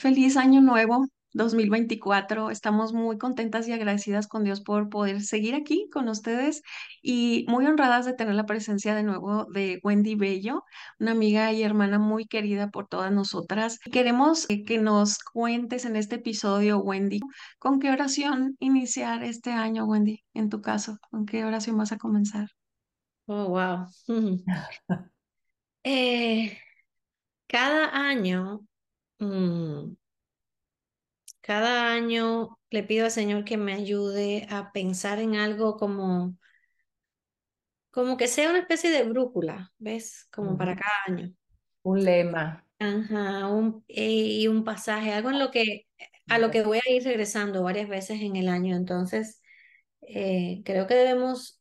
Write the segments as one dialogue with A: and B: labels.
A: Feliz año nuevo 2024. Estamos muy contentas y agradecidas con Dios por poder seguir aquí con ustedes y muy honradas de tener la presencia de nuevo de Wendy Bello, una amiga y hermana muy querida por todas nosotras. Queremos eh, que nos cuentes en este episodio, Wendy, con qué oración iniciar este año, Wendy, en tu caso, con qué oración vas a comenzar.
B: Oh, wow. Eh, cada año, mm, cada año le pido al Señor que me ayude a pensar en algo como, como que sea una especie de brújula, ¿ves? Como para cada año.
C: Un lema.
B: Ajá, un, y un pasaje, algo en lo que, a lo que voy a ir regresando varias veces en el año. Entonces, eh, creo que debemos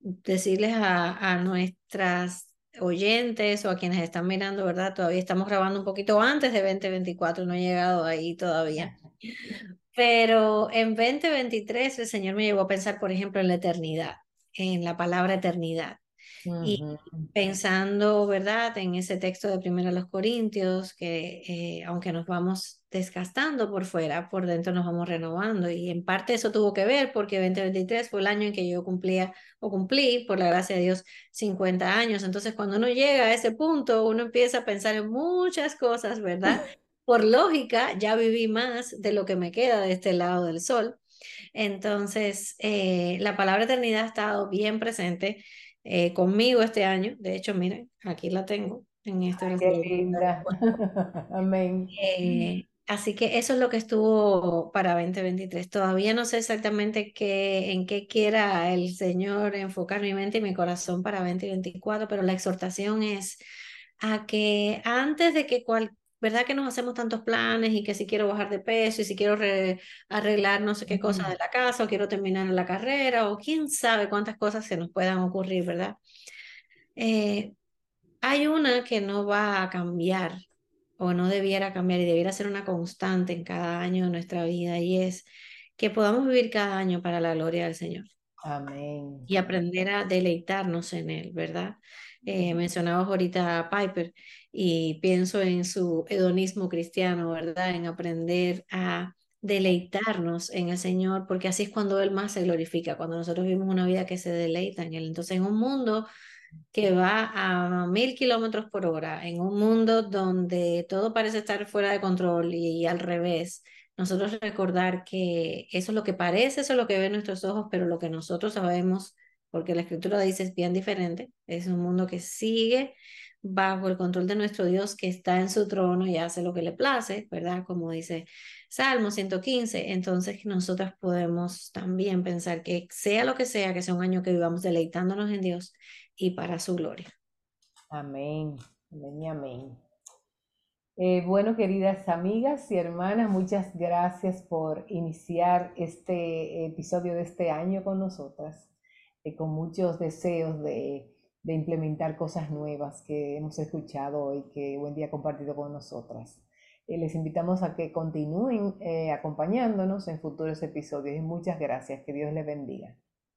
B: decirles a, a nuestras oyentes o a quienes están mirando, ¿verdad? Todavía estamos grabando un poquito antes de 2024, no he llegado ahí todavía. Pero en 2023 el Señor me llevó a pensar, por ejemplo, en la eternidad, en la palabra eternidad. Y
C: Ujú.
B: pensando, ¿verdad?, en ese texto de Primero a los Corintios, que eh, aunque nos vamos desgastando por fuera, por dentro nos vamos renovando. Y en parte eso tuvo que ver porque 2023 fue el año en que yo cumplía o cumplí, por la gracia de Dios, 50 años. Entonces, cuando uno llega a ese punto, uno empieza a pensar en muchas cosas, ¿verdad? Por lógica, ya viví más de lo que me queda de este lado del sol. Entonces, eh, la palabra eternidad ha estado bien presente eh, conmigo este año. De hecho, miren, aquí la tengo en este
C: Qué
B: refrigerador.
C: linda. Amén.
B: Eh, así que eso es lo que estuvo para 2023. Todavía no sé exactamente qué, en qué quiera el Señor enfocar mi mente y mi corazón para 2024, pero la exhortación es a que antes de que cual, ¿verdad que nos hacemos tantos planes y que si quiero bajar de peso y si quiero re- arreglar no sé qué cosa de la casa o quiero terminar la carrera o quién sabe cuántas cosas se nos puedan ocurrir, ¿verdad? Eh, hay una que no va a cambiar o no debiera cambiar y debiera ser una constante en cada año de nuestra vida y es que podamos vivir cada año para la gloria del Señor
C: Amén.
B: y aprender a deleitarnos en Él, ¿verdad? Eh, mencionabas ahorita a Piper y pienso en su hedonismo cristiano, ¿verdad? En aprender a deleitarnos en el Señor, porque así es cuando Él más se glorifica, cuando nosotros vivimos una vida que se deleita en Él. Entonces, en un mundo que va a mil kilómetros por hora, en un mundo donde todo parece estar fuera de control y, al revés, nosotros recordar que eso es lo que parece, eso es lo que ven nuestros ojos, pero lo que nosotros sabemos, porque la escritura dice es bien diferente, es un mundo que sigue bajo el control de nuestro Dios que está en su trono y hace lo que le place, ¿verdad? Como dice Salmo 115, entonces nosotros podemos también pensar que sea lo que sea, que sea un año que vivamos deleitándonos en Dios y para su gloria.
C: Amén. Amén y amén. Eh, bueno, queridas amigas y hermanas, muchas gracias por iniciar este episodio de este año con nosotras, eh, con muchos deseos de, implementar cosas nuevas que hemos escuchado hoy, que buen día compartido con nosotras. Eh, les invitamos a que continúen eh, acompañándonos en futuros episodios y muchas gracias. Que Dios les bendiga.